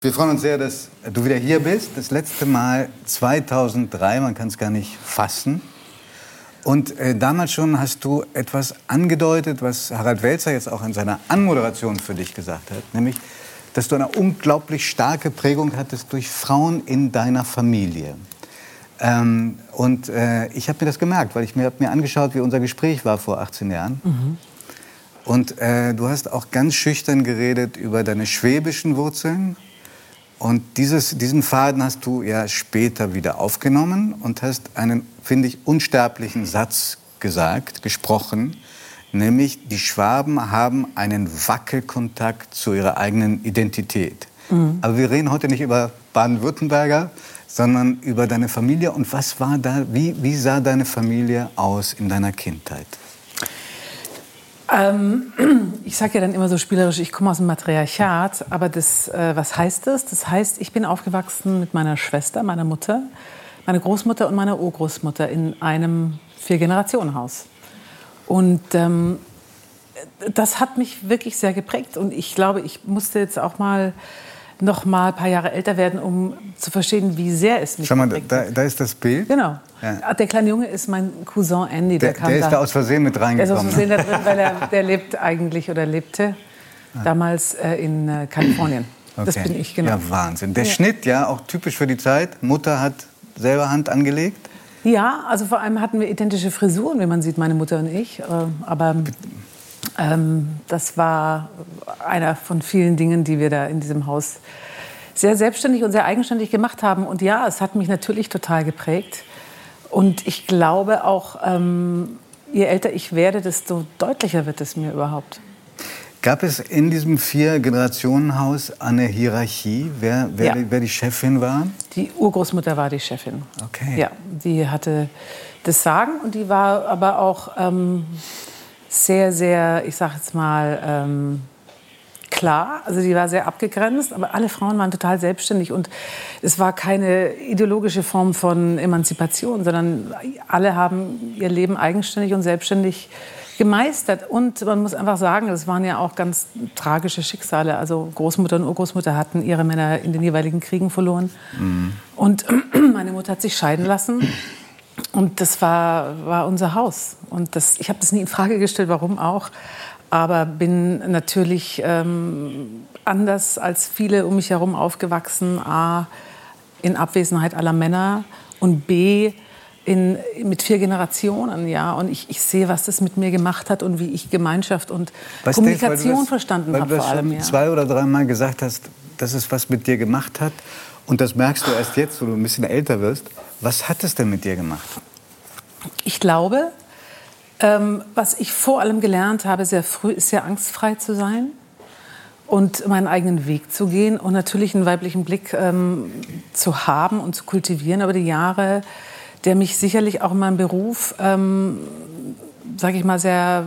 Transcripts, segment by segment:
Wir freuen uns sehr, dass du wieder hier bist. Das letzte Mal 2003, man kann es gar nicht fassen. Und äh, damals schon hast du etwas angedeutet, was Harald Welzer jetzt auch in seiner Anmoderation für dich gesagt hat, nämlich, dass du eine unglaublich starke Prägung hattest durch Frauen in deiner Familie. Ähm, und äh, ich habe mir das gemerkt, weil ich mir, mir angeschaut, wie unser Gespräch war vor 18 Jahren. Mhm. Und äh, du hast auch ganz schüchtern geredet über deine schwäbischen Wurzeln und dieses, diesen Faden hast du ja später wieder aufgenommen und hast einen, finde ich, unsterblichen Satz gesagt, gesprochen, nämlich die Schwaben haben einen Wackelkontakt zu ihrer eigenen Identität. Mhm. Aber wir reden heute nicht über Baden-Württemberger, sondern über deine Familie. Und was war da, wie, wie sah deine Familie aus in deiner Kindheit? Ähm, ich sage ja dann immer so spielerisch, ich komme aus dem Matriarchat, aber das, äh, was heißt das? Das heißt, ich bin aufgewachsen mit meiner Schwester, meiner Mutter, meiner Großmutter und meiner Urgroßmutter in einem Vier-Generationen-Haus. Und ähm, das hat mich wirklich sehr geprägt und ich glaube, ich musste jetzt auch mal noch mal ein paar Jahre älter werden, um zu verstehen, wie sehr es mich Schau mal, da, da, ist das Bild. Genau. Ja. Ah, der kleine Junge ist mein Cousin Andy. Der, der, der ist da, da aus Versehen mit reingekommen. Der ist aus Versehen da drin, weil er der lebt eigentlich oder lebte ah. damals äh, in äh, Kalifornien. Okay. Das bin ich, genau. Ja, Wahnsinn. Der ja. Schnitt, ja, auch typisch für die Zeit. Mutter hat selber Hand angelegt. Ja, also vor allem hatten wir identische Frisuren, wie man sieht, meine Mutter und ich. Äh, aber ähm, das war einer von vielen Dingen, die wir da in diesem Haus sehr selbstständig und sehr eigenständig gemacht haben. Und ja, es hat mich natürlich total geprägt. Und ich glaube auch, ähm, je älter ich werde, desto deutlicher wird es mir überhaupt. Gab es in diesem Vier-Generationen-Haus eine Hierarchie, wer, wer, ja. die, wer, die, Chefin war? Die Urgroßmutter war die Chefin. Okay. Ja, die hatte das Sagen und die war aber auch ähm, sehr, sehr, ich sag jetzt mal, ähm, klar. Also die war sehr abgegrenzt, aber alle Frauen waren total selbstständig und es war keine ideologische Form von Emanzipation, sondern alle haben ihr Leben eigenständig und selbstständig gemeistert. Und man muss einfach sagen, das waren ja auch ganz tragische Schicksale. Also Großmutter und Urgroßmutter hatten ihre Männer in den jeweiligen Kriegen verloren. Mhm. Und meine Mutter hat sich scheiden lassen. Und das war, war unser Haus. Und das, ich habe das nie in Frage gestellt, warum auch. Aber bin natürlich ähm, anders als viele um mich herum aufgewachsen. A, in Abwesenheit aller Männer und B, in, mit vier Generationen, ja. Und ich, ich, sehe, was das mit mir gemacht hat und wie ich Gemeinschaft und was Kommunikation denkst, das, verstanden habe vor allem. Ja. zwei oder dreimal gesagt hast, dass es was mit dir gemacht hat. Und das merkst du erst jetzt, wo du ein bisschen älter wirst. Was hat es denn mit dir gemacht? Ich glaube, ähm, was ich vor allem gelernt habe, sehr früh, ist sehr angstfrei zu sein und meinen eigenen Weg zu gehen und natürlich einen weiblichen Blick ähm, zu haben und zu kultivieren über die Jahre, der mich sicherlich auch in meinem Beruf, ähm, sage ich mal, sehr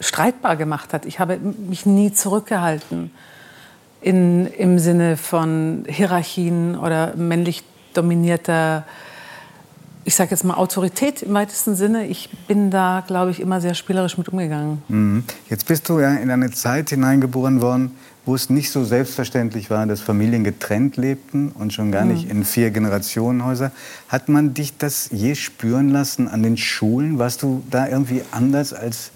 streitbar gemacht hat. Ich habe mich nie zurückgehalten in, im Sinne von Hierarchien oder männlich dominierter ich sage jetzt mal Autorität im weitesten Sinne. Ich bin da, glaube ich, immer sehr spielerisch mit umgegangen. Mhm. Jetzt bist du ja in eine Zeit hineingeboren worden, wo es nicht so selbstverständlich war, dass Familien getrennt lebten und schon gar mhm. nicht in vier Generationenhäuser. Hat man dich das je spüren lassen an den Schulen? Warst du da irgendwie anders als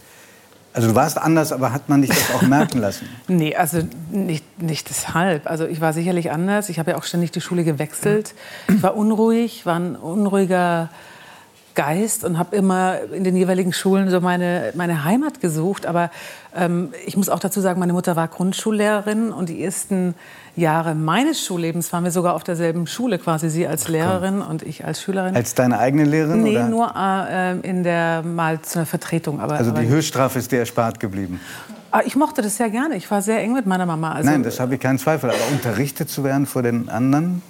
also du warst anders, aber hat man dich das auch merken lassen? nee, also nicht, nicht deshalb. Also ich war sicherlich anders. Ich habe ja auch ständig die Schule gewechselt. Ich war unruhig, war ein unruhiger Geist und habe immer in den jeweiligen Schulen so meine, meine Heimat gesucht. Aber ähm, ich muss auch dazu sagen, meine Mutter war Grundschullehrerin und die ersten Jahre meines Schullebens waren wir sogar auf derselben Schule, quasi sie als Lehrerin und ich als Schülerin. Als deine eigene Lehrerin? Nee, oder? nur äh, in der mal zu einer Vertretung. Aber, also die aber Höchststrafe ist dir erspart geblieben? Ah, ich mochte das sehr gerne. Ich war sehr eng mit meiner Mama. Also, Nein, das habe ich keinen Zweifel. Aber unterrichtet zu werden vor den anderen?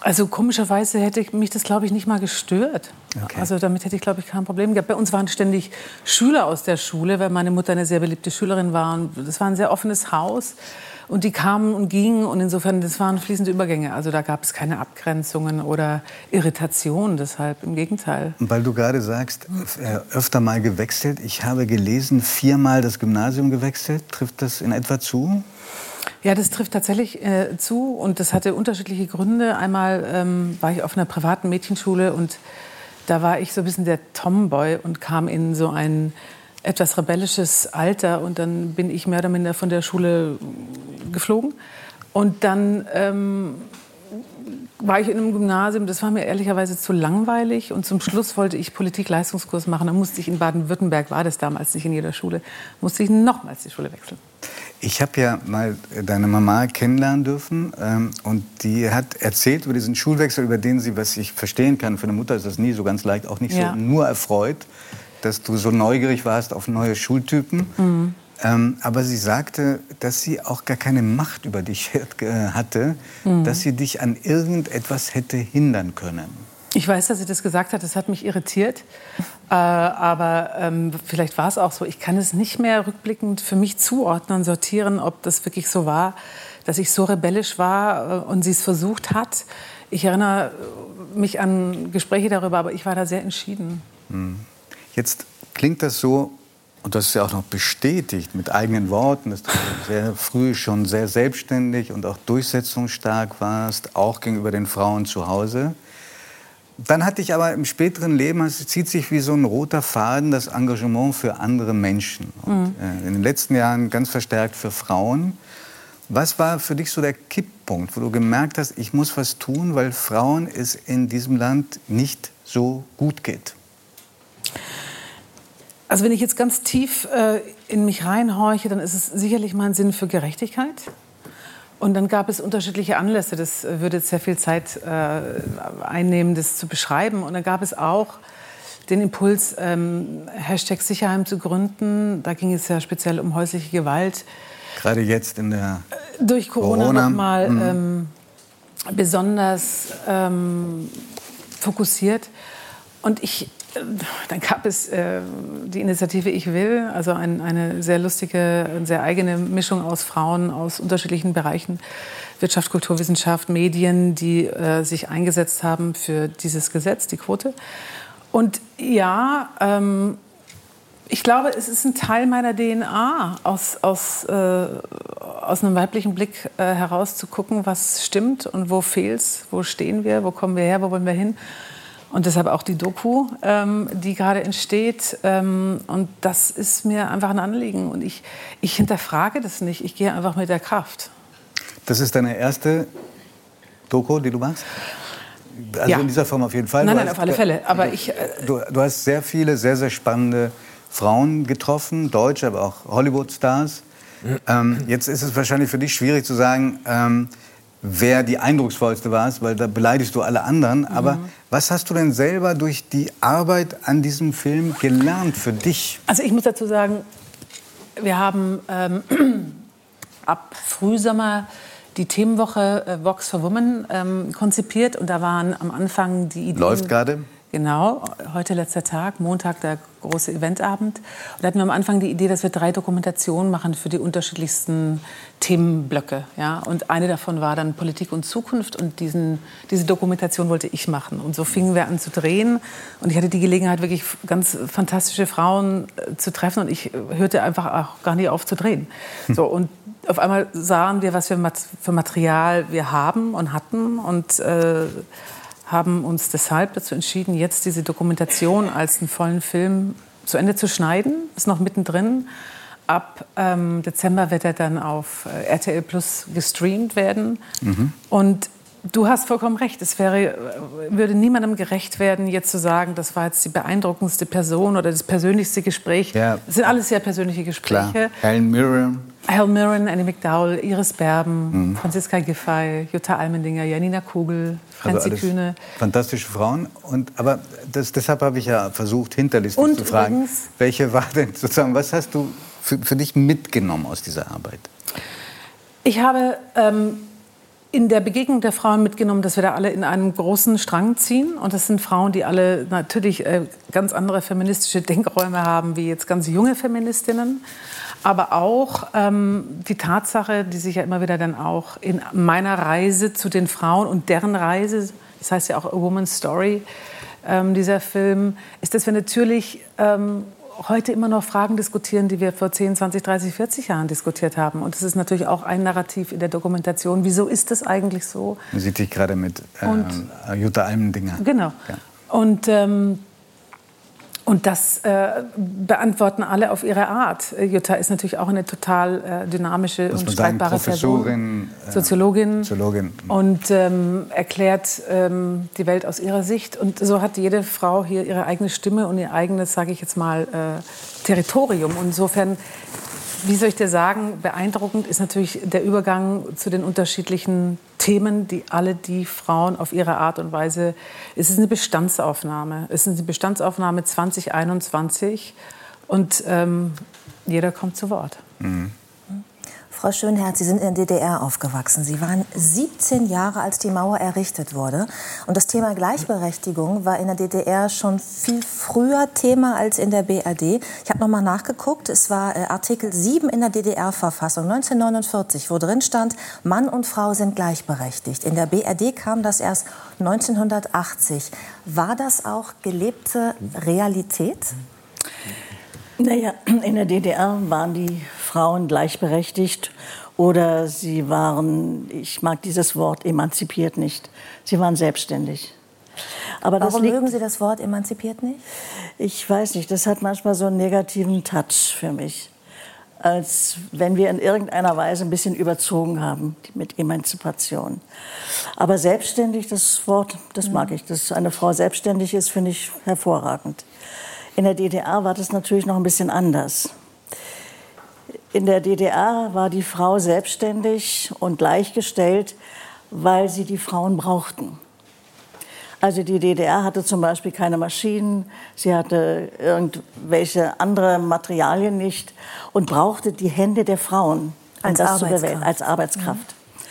Also komischerweise hätte mich das, glaube ich, nicht mal gestört. Okay. Also damit hätte ich, glaube ich, kein Problem gehabt. Bei uns waren ständig Schüler aus der Schule, weil meine Mutter eine sehr beliebte Schülerin war. Und das war ein sehr offenes Haus. Und die kamen und gingen und insofern, das waren fließende Übergänge. Also da gab es keine Abgrenzungen oder Irritationen, deshalb im Gegenteil. Weil du gerade sagst, äh, öfter mal gewechselt. Ich habe gelesen, viermal das Gymnasium gewechselt. Trifft das in etwa zu? Ja, das trifft tatsächlich äh, zu und das hatte unterschiedliche Gründe. Einmal ähm, war ich auf einer privaten Mädchenschule und da war ich so ein bisschen der Tomboy und kam in so ein etwas rebellisches Alter und dann bin ich mehr oder minder von der Schule geflogen. Und dann ähm, war ich in einem Gymnasium, das war mir ehrlicherweise zu langweilig und zum Schluss wollte ich Politik-Leistungskurs machen. Da musste ich in Baden-Württemberg, war das damals nicht in jeder Schule, musste ich nochmals die Schule wechseln. Ich habe ja mal deine Mama kennenlernen dürfen ähm, und die hat erzählt über diesen Schulwechsel, über den sie, was ich verstehen kann, für eine Mutter ist das nie so ganz leicht, auch nicht ja. so nur erfreut, dass du so neugierig warst auf neue Schultypen. Mhm. Ähm, aber sie sagte, dass sie auch gar keine Macht über dich hatte, mhm. dass sie dich an irgendetwas hätte hindern können. Ich weiß, dass sie das gesagt hat. Das hat mich irritiert. Äh, aber ähm, vielleicht war es auch so. Ich kann es nicht mehr rückblickend für mich zuordnen, sortieren, ob das wirklich so war, dass ich so rebellisch war äh, und sie es versucht hat. Ich erinnere mich an Gespräche darüber, aber ich war da sehr entschieden. Hm. Jetzt klingt das so, und das ist ja auch noch bestätigt mit eigenen Worten, dass du sehr früh schon sehr selbstständig und auch durchsetzungsstark warst, auch gegenüber den Frauen zu Hause. Dann hatte ich aber im späteren Leben, es zieht sich wie so ein roter Faden, das Engagement für andere Menschen. Und mhm. äh, in den letzten Jahren ganz verstärkt für Frauen. Was war für dich so der Kipppunkt, wo du gemerkt hast, ich muss was tun, weil Frauen es in diesem Land nicht so gut geht? Also wenn ich jetzt ganz tief äh, in mich reinhorche, dann ist es sicherlich mein Sinn für Gerechtigkeit. Und dann gab es unterschiedliche Anlässe. Das würde sehr viel Zeit äh, einnehmen, das zu beschreiben. Und dann gab es auch den Impuls, ähm, Hashtag Sicherheim zu gründen. Da ging es ja speziell um häusliche Gewalt. Gerade jetzt in der Durch Corona, Corona. nochmal mhm. ähm, besonders ähm, fokussiert. Und ich dann gab es äh, die Initiative Ich Will, also ein, eine sehr lustige, sehr eigene Mischung aus Frauen aus unterschiedlichen Bereichen, Wirtschaft, Kulturwissenschaft, Medien, die äh, sich eingesetzt haben für dieses Gesetz, die Quote. Und ja, ähm, ich glaube, es ist ein Teil meiner DNA, aus, aus, äh, aus einem weiblichen Blick äh, heraus zu gucken, was stimmt und wo fehlt es, wo stehen wir, wo kommen wir her, wo wollen wir hin. Und deshalb auch die Doku, ähm, die gerade entsteht. Ähm, und das ist mir einfach ein Anliegen. Und ich, ich hinterfrage das nicht. Ich gehe einfach mit der Kraft. Das ist deine erste Doku, die du machst? Also ja. in dieser Form auf jeden Fall. Nein, nein, auf alle Fälle. Aber du, ich, äh, du, du, hast sehr viele, sehr, sehr spannende Frauen getroffen, deutsche, aber auch Hollywood-Stars. Ähm, jetzt ist es wahrscheinlich für dich schwierig zu sagen, ähm, wer die eindrucksvollste war, weil da beleidigst du alle anderen. Aber mhm. Was hast du denn selber durch die Arbeit an diesem Film gelernt für dich? Also ich muss dazu sagen, wir haben ähm, ab Frühsommer die Themenwoche äh, Vox for Women ähm, konzipiert und da waren am Anfang die Ideen... Läuft gerade? Genau, heute letzter Tag, Montag der große Eventabend. Und da hatten wir am Anfang die Idee, dass wir drei Dokumentationen machen für die unterschiedlichsten Themenblöcke. Ja? Und eine davon war dann Politik und Zukunft und diesen, diese Dokumentation wollte ich machen. Und so fingen wir an zu drehen und ich hatte die Gelegenheit, wirklich ganz fantastische Frauen äh, zu treffen und ich hörte einfach auch gar nicht auf zu drehen. Hm. So, und auf einmal sahen wir, was für Material wir haben und hatten und äh, haben uns deshalb dazu entschieden, jetzt diese Dokumentation als einen vollen Film zu Ende zu schneiden. Ist noch mittendrin. Ab ähm, Dezember wird er dann auf äh, RTL Plus gestreamt werden. Mhm. Und Du hast vollkommen recht. Es wäre, würde niemandem gerecht werden, jetzt zu sagen, das war jetzt die beeindruckendste Person oder das persönlichste Gespräch. Ja. Das sind alles sehr persönliche Gespräche. Helen Mirren. Helen Mirren, Annie McDowell, Iris Berben, mhm. Franziska Giffey, Jutta Almendinger, Janina Kugel, Franzi also Kühne. Fantastische Frauen. Und, aber das, deshalb habe ich ja versucht, hinterlistig Und zu fragen, welche war denn sozusagen, was hast du für, für dich mitgenommen aus dieser Arbeit? Ich habe ähm, in der Begegnung der Frauen mitgenommen, dass wir da alle in einem großen Strang ziehen. Und das sind Frauen, die alle natürlich äh, ganz andere feministische Denkräume haben, wie jetzt ganz junge Feministinnen. Aber auch ähm, die Tatsache, die sich ja immer wieder dann auch in meiner Reise zu den Frauen und deren Reise, das heißt ja auch A Woman's Story, ähm, dieser Film, ist, dass wir natürlich ähm, heute immer noch Fragen diskutieren, die wir vor 10, 20, 30, 40 Jahren diskutiert haben. Und das ist natürlich auch ein Narrativ in der Dokumentation. Wieso ist das eigentlich so? Man sieht dich gerade mit äh, Jutta Almendinger. Genau. Ja. Und ähm, und das äh, beantworten alle auf ihre Art. Jutta ist natürlich auch eine total äh, dynamische und streitbare Person. Äh, Soziologin. Soziologin. Und ähm, erklärt ähm, die Welt aus ihrer Sicht. Und so hat jede Frau hier ihre eigene Stimme und ihr eigenes, sage ich jetzt mal, äh, Territorium. Insofern wie soll ich dir sagen, beeindruckend ist natürlich der Übergang zu den unterschiedlichen Themen, die alle die Frauen auf ihre Art und Weise. Es ist eine Bestandsaufnahme. Es ist eine Bestandsaufnahme 2021 und ähm, jeder kommt zu Wort. Mhm. Frau Schönherz, Sie sind in der DDR aufgewachsen. Sie waren 17 Jahre, als die Mauer errichtet wurde. Und das Thema Gleichberechtigung war in der DDR schon viel früher Thema als in der BRD. Ich habe noch mal nachgeguckt. Es war äh, Artikel 7 in der DDR-Verfassung 1949, wo drin stand, Mann und Frau sind gleichberechtigt. In der BRD kam das erst 1980. War das auch gelebte Realität? Naja, in der DDR waren die Frauen gleichberechtigt oder sie waren, ich mag dieses Wort emanzipiert nicht, sie waren selbstständig. Aber Warum liegt, mögen Sie das Wort emanzipiert nicht? Ich weiß nicht, das hat manchmal so einen negativen Touch für mich. Als wenn wir in irgendeiner Weise ein bisschen überzogen haben mit Emanzipation. Aber selbstständig, das Wort, das mhm. mag ich. Dass eine Frau selbstständig ist, finde ich hervorragend. In der DDR war das natürlich noch ein bisschen anders. In der DDR war die Frau selbstständig und gleichgestellt, weil sie die Frauen brauchten. Also die DDR hatte zum Beispiel keine Maschinen, sie hatte irgendwelche andere Materialien nicht und brauchte die Hände der Frauen als, Arbeitskraft. als Arbeitskraft. Mhm.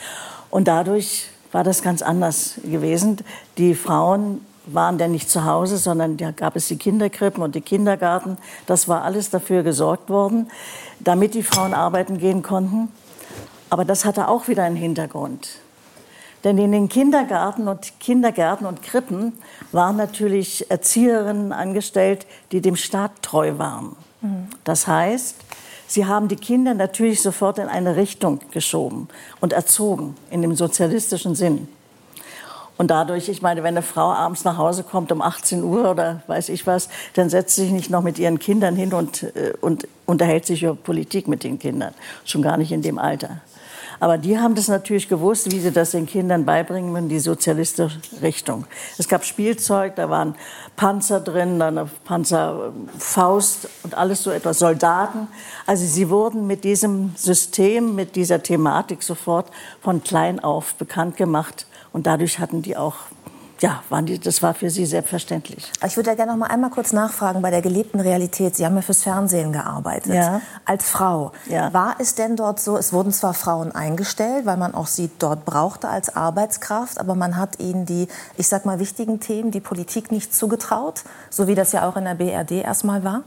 Und dadurch war das ganz anders gewesen. Die Frauen waren denn nicht zu Hause, sondern da gab es die Kinderkrippen und die Kindergarten. Das war alles dafür gesorgt worden, damit die Frauen arbeiten gehen konnten. Aber das hatte auch wieder einen Hintergrund. Denn in den Kindergarten und Kindergärten und Krippen waren natürlich Erzieherinnen angestellt, die dem Staat treu waren. Mhm. Das heißt, sie haben die Kinder natürlich sofort in eine Richtung geschoben und erzogen, in dem sozialistischen Sinn. Und dadurch, ich meine, wenn eine Frau abends nach Hause kommt um 18 Uhr oder weiß ich was, dann setzt sie sich nicht noch mit ihren Kindern hin und, äh, und unterhält sich über Politik mit den Kindern. Schon gar nicht in dem Alter. Aber die haben das natürlich gewusst, wie sie das den Kindern beibringen in die sozialistische Richtung. Es gab Spielzeug, da waren Panzer drin, dann eine Panzerfaust und alles so etwas, Soldaten. Also sie wurden mit diesem System, mit dieser Thematik sofort von klein auf bekannt gemacht und dadurch hatten die auch ja, waren die, das war für Sie selbstverständlich. Ich würde ja gerne noch mal einmal kurz nachfragen bei der gelebten Realität. Sie haben ja fürs Fernsehen gearbeitet. Ja. Als Frau. Ja. War es denn dort so, es wurden zwar Frauen eingestellt, weil man auch sie dort brauchte als Arbeitskraft, aber man hat ihnen die, ich sag mal, wichtigen Themen, die Politik nicht zugetraut, so wie das ja auch in der BRD erstmal war?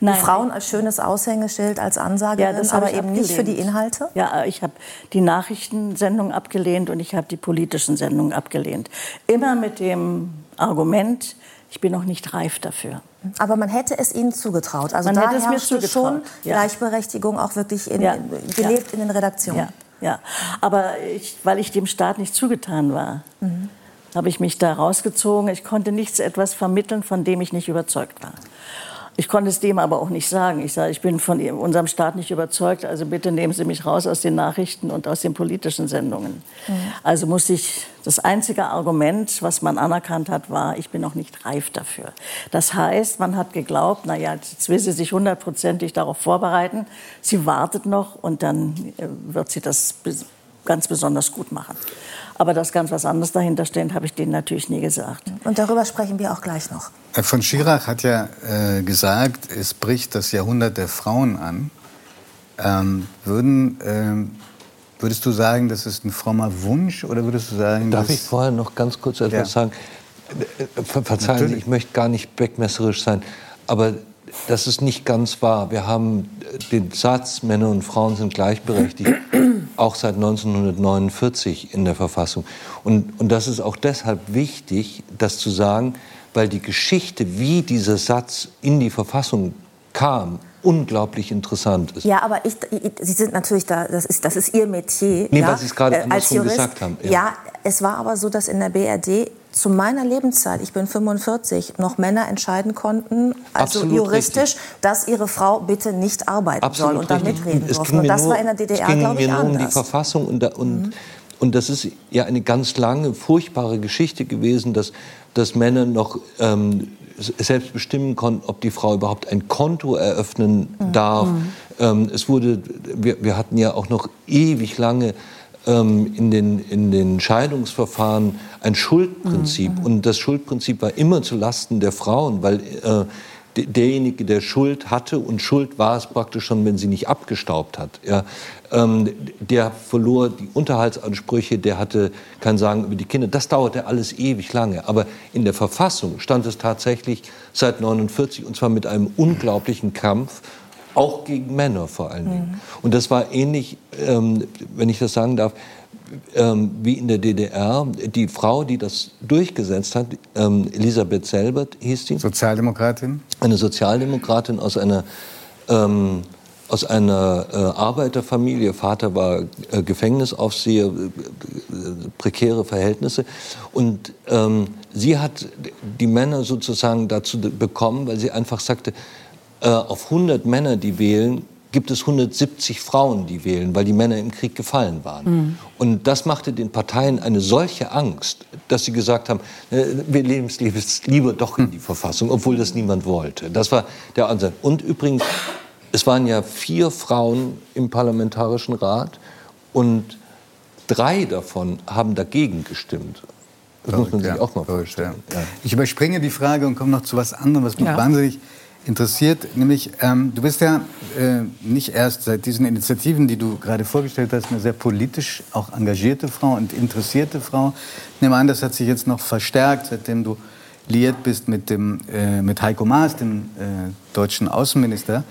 Nein. Die Frauen als schönes Aushängeschild, als Ansagerin, ja, aber eben abgelehnt. nicht für die Inhalte? Ja, ich habe die Nachrichtensendung abgelehnt und ich habe die politischen Sendungen abgelehnt. Immer mit dem Argument, ich bin noch nicht reif dafür. Aber man hätte es ihnen zugetraut. Also man da hätte es mir zugetraut. schon ja. Gleichberechtigung auch wirklich in, ja. gelebt in den Redaktionen. Ja, aber ich, weil ich dem Staat nicht zugetan war, mhm. habe ich mich da rausgezogen. Ich konnte nichts etwas vermitteln, von dem ich nicht überzeugt war. Ich konnte es dem aber auch nicht sagen. Ich sage, ich bin von unserem Staat nicht überzeugt, also bitte nehmen Sie mich raus aus den Nachrichten und aus den politischen Sendungen. Mhm. Also muss ich, das einzige Argument, was man anerkannt hat, war, ich bin noch nicht reif dafür. Das heißt, man hat geglaubt, na ja, jetzt will sie sich hundertprozentig darauf vorbereiten. Sie wartet noch und dann äh, wird sie das ganz besonders gut machen. Aber dass ganz was anderes dahinter steht, habe ich denen natürlich nie gesagt. Und darüber sprechen wir auch gleich noch. Herr von Schirach hat ja äh, gesagt, es bricht das Jahrhundert der Frauen an. Ähm, würden, ähm, würdest du sagen, das ist ein frommer Wunsch oder würdest du sagen, Darf ich vorher noch ganz kurz etwas ja. sagen? Ver verzeihen Sie, ich möchte gar nicht beckmesserisch sein, aber das ist nicht ganz wahr. Wir haben den Satz, Männer und Frauen sind gleichberechtigt, auch seit 1949 in der Verfassung. Und, und das ist auch deshalb wichtig, das zu sagen, weil die Geschichte, wie dieser Satz in die Verfassung kam, unglaublich interessant ist. Ja, aber ich, Sie sind natürlich da, das ist, das ist Ihr Metier. Nee, ja, was Sie es gerade äh, als Jurist. gesagt haben. Ja. ja, es war aber so, dass in der BRD zu meiner Lebenszeit, ich bin 45, noch Männer entscheiden konnten, also Absolut juristisch, richtig. dass ihre Frau bitte nicht arbeiten Absolut soll und da mitreden es durfte. ging Und das nur, war in der DDR, es ging glaube ich, mir nur um die anders. Verfassung und, da, und, Mhm. und das ist ja eine ganz lange, furchtbare Geschichte gewesen, dass, dass Männer noch ähm, selbst bestimmen konnten, ob die Frau überhaupt ein Konto eröffnen Mhm. darf. Ähm, es wurde, wir, wir hatten ja auch noch ewig lange ähm, in, den, in den Scheidungsverfahren ein Schuldprinzip. Mhm. Und das Schuldprinzip war immer zu Lasten der Frauen, weil äh, de- derjenige, der Schuld hatte, und Schuld war es praktisch schon, wenn sie nicht abgestaubt hat, ja, ähm, der verlor die Unterhaltsansprüche, der hatte kein Sagen über die Kinder. Das dauerte alles ewig lange. Aber in der Verfassung stand es tatsächlich seit 49 und zwar mit einem unglaublichen Kampf auch gegen Männer vor allen Dingen. Und das war ähnlich, ähm, wenn ich das sagen darf, ähm, wie in der DDR. Die Frau, die das durchgesetzt hat, ähm, Elisabeth Selbert hieß die, Sozialdemokratin? eine Sozialdemokratin aus einer, ähm, aus einer äh, Arbeiterfamilie. Vater war äh, Gefängnisaufseher, äh, prekäre Verhältnisse. Und ähm, sie hat die Männer sozusagen dazu bekommen, weil sie einfach sagte, auf 100 Männer, die wählen, gibt es 170 Frauen, die wählen, weil die Männer im Krieg gefallen waren. Und das machte den Parteien eine solche Angst, dass sie gesagt haben, äh, wir leben es lieber doch in die Verfassung, obwohl das niemand wollte. Das war der Ansatz. Und übrigens, es waren ja vier Frauen im Parlamentarischen Rat und drei davon haben dagegen gestimmt. Das muss man sich Ja, auch mal verrückt, vorstellen. ja. Ich überspringe die Frage und komme noch zu was anderem, was mich Ja. wahnsinnig interessiert. Nämlich, ähm, du bist ja äh, nicht erst seit diesen Initiativen, die du gerade vorgestellt hast, eine sehr politisch auch engagierte Frau und interessierte Frau. Ich nehme an, das hat sich jetzt noch verstärkt, seitdem du liiert bist mit, dem, äh, mit Heiko Maas, dem äh, deutschen Außenminister.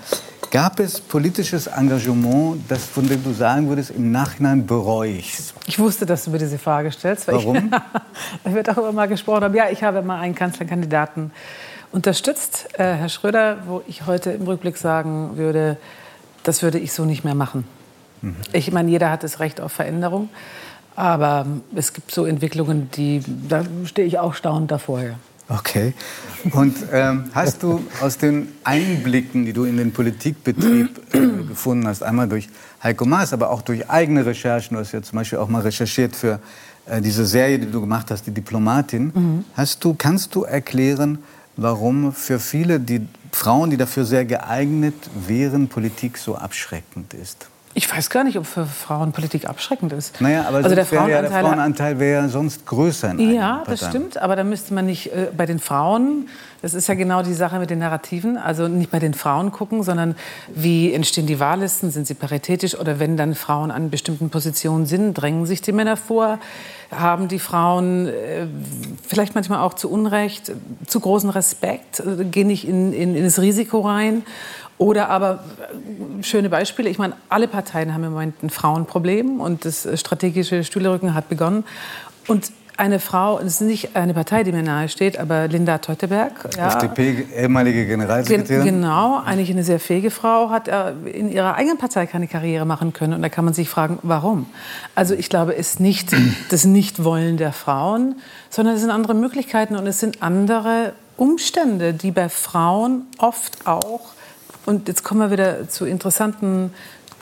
Gab es politisches Engagement, das von dem du sagen würdest, im Nachhinein bereue ich's? Ich wusste, dass du mir diese Frage stellst. Warum? Ich, da wird darüber mal gesprochen. haben. Ja, ich habe mal einen Kanzlerkandidaten unterstützt, äh, Herr Schröder, wo ich heute im Rückblick sagen würde, das würde ich so nicht mehr machen. Ich meine, jeder hat das Recht auf Veränderung. Aber es gibt so Entwicklungen, die, da stehe ich auch staunend davor. Ja. Okay. Und ähm, hast du aus den Einblicken, die du in den Politikbetrieb äh, gefunden hast, einmal durch Heiko Maas, aber auch durch eigene Recherchen, du hast ja zum Beispiel auch mal recherchiert für äh, diese Serie, die du gemacht hast, die Diplomatin, hast du, kannst du erklären, warum für viele die Frauen, die dafür sehr geeignet wären, Politik so abschreckend ist? Ich weiß gar nicht, ob für Frauen Politik abschreckend ist. Naja, aber also der wäre ja, der Frauenanteil, Frauenanteil wäre ja sonst größer in Ja, das stimmt, aber da müsste man nicht äh, bei den Frauen, das ist ja genau die Sache mit den Narrativen, also nicht bei den Frauen gucken, sondern wie entstehen die Wahllisten, sind sie paritätisch oder wenn dann Frauen an bestimmten Positionen sind, drängen sich die Männer vor, haben die Frauen äh, vielleicht manchmal auch zu Unrecht, zu großen Respekt, gehen nicht in, in, in das Risiko rein. Oder aber äh, schöne Beispiele. Ich meine, alle Parteien haben im Moment ein Frauenproblem und das äh, strategische Stühlerücken hat begonnen. Und eine Frau, es ist nicht eine Partei, die mir nahe steht, aber Linda Teuteberg. Ja, FDP, ehemalige Gen Generalsekretärin. genau, eigentlich eine sehr fähige Frau, hat äh, in ihrer eigenen Partei keine Karriere machen können. Und da kann man sich fragen, warum? Also ich glaube, es ist nicht das Nichtwollen der Frauen, sondern es sind andere Möglichkeiten und es sind andere Umstände, die bei Frauen oft auch, und jetzt kommen wir wieder zu interessanten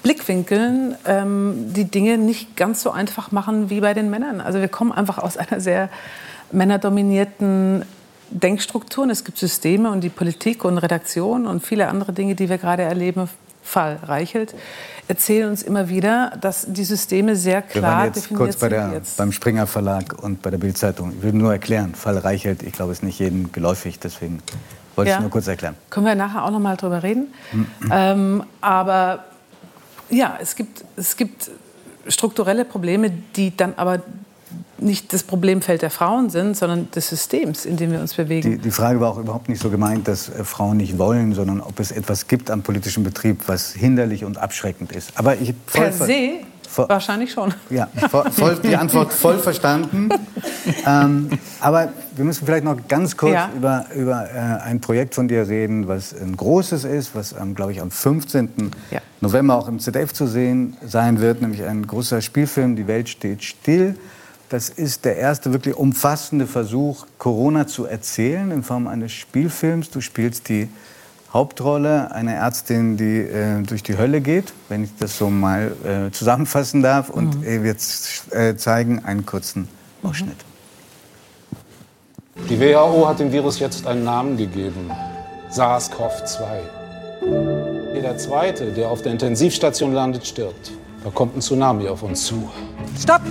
Blickwinkeln, ähm, die Dinge nicht ganz so einfach machen wie bei den Männern. Also wir kommen einfach aus einer sehr männerdominierten Denkstrukturen. Es gibt Systeme und die Politik und Redaktion und viele andere Dinge, die wir gerade erleben. Fall Reichelt erzählen uns immer wieder, dass die Systeme sehr Wir klar waren jetzt definiert kurz bei sind. der, jetzt. beim Springer Verlag und bei der Bildzeitung. Ich will nur erklären, Fall Reichelt, ich glaube, ist nicht jedem geläufig, deswegen wollte ich nur kurz erklären. Können wir nachher auch noch mal drüber reden. ähm, aber ja, es gibt, es gibt strukturelle Probleme, die dann aber nicht das Problemfeld der Frauen sind, sondern des Systems, in dem wir uns bewegen. Die, die Frage war auch überhaupt nicht so gemeint, dass äh, Frauen nicht wollen, sondern ob es etwas gibt am politischen Betrieb, was hinderlich und abschreckend ist. Aber ich per se, Voll, Wahrscheinlich schon. Ja, voll, die Antwort voll verstanden. ähm, aber wir müssen vielleicht noch ganz kurz ja. über, über äh, ein Projekt von dir reden, was ein großes ist, was, ähm, glaube ich, am 15. Ja. November auch im ZDF zu sehen sein wird, nämlich ein großer Spielfilm, Die Welt steht still. Das ist der erste wirklich umfassende Versuch, Corona zu erzählen in Form eines Spielfilms. Du spielst die Hauptrolle, eine Ärztin, die äh, durch die Hölle geht, wenn ich das so mal äh, zusammenfassen darf. Und mhm. wir äh, zeigen einen kurzen Ausschnitt. Die WHO hat dem Virus jetzt einen Namen gegeben. SARS-CoV-2. Jeder Zweite, der auf der Intensivstation landet, stirbt. Da kommt ein Tsunami auf uns zu. Stopp!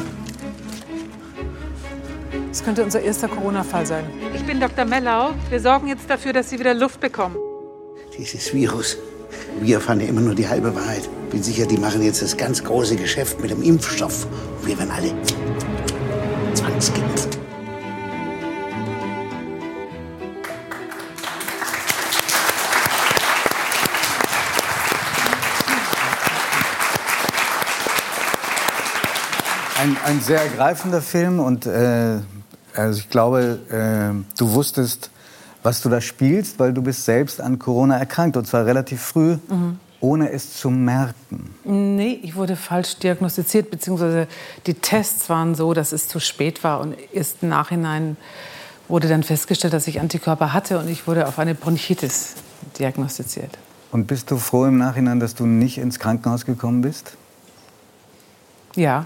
Das könnte unser erster Corona-Fall sein. Ich bin Dr. Mellau. Wir sorgen jetzt dafür, dass Sie wieder Luft bekommen dieses Virus. Wir erfahren ja immer nur die halbe Wahrheit. Bin sicher, die machen jetzt das ganz große Geschäft mit dem Impfstoff. Und wir werden alle zwangsgeimpft. Ein, ein sehr ergreifender Film und äh, also ich glaube, äh, du wusstest, was du da spielst, weil du bist selbst an Corona erkrankt und zwar relativ früh. Mhm. Ohne es zu merken. Nee, ich wurde falsch diagnostiziert, beziehungsweise die Tests waren so, dass es zu spät war. Und erst im Nachhinein wurde dann festgestellt, dass ich Antikörper hatte und ich wurde auf eine Bronchitis diagnostiziert. Und bist du froh im Nachhinein, dass du nicht ins Krankenhaus gekommen bist? Ja,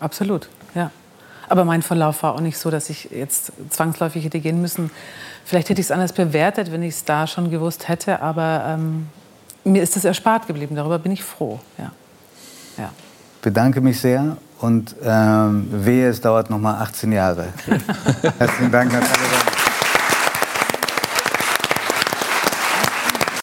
absolut. Ja. Aber mein Verlauf war auch nicht so, dass ich jetzt zwangsläufig hätte gehen müssen. Vielleicht hätte ich es anders bewertet, wenn ich es da schon gewusst hätte. Aber ähm, mir ist es erspart geblieben. Darüber bin ich froh. Ja. Ja. Bedanke mich sehr und ähm, wehe, es dauert noch mal 18 Jahre. Herzlichen Dank, Natalia.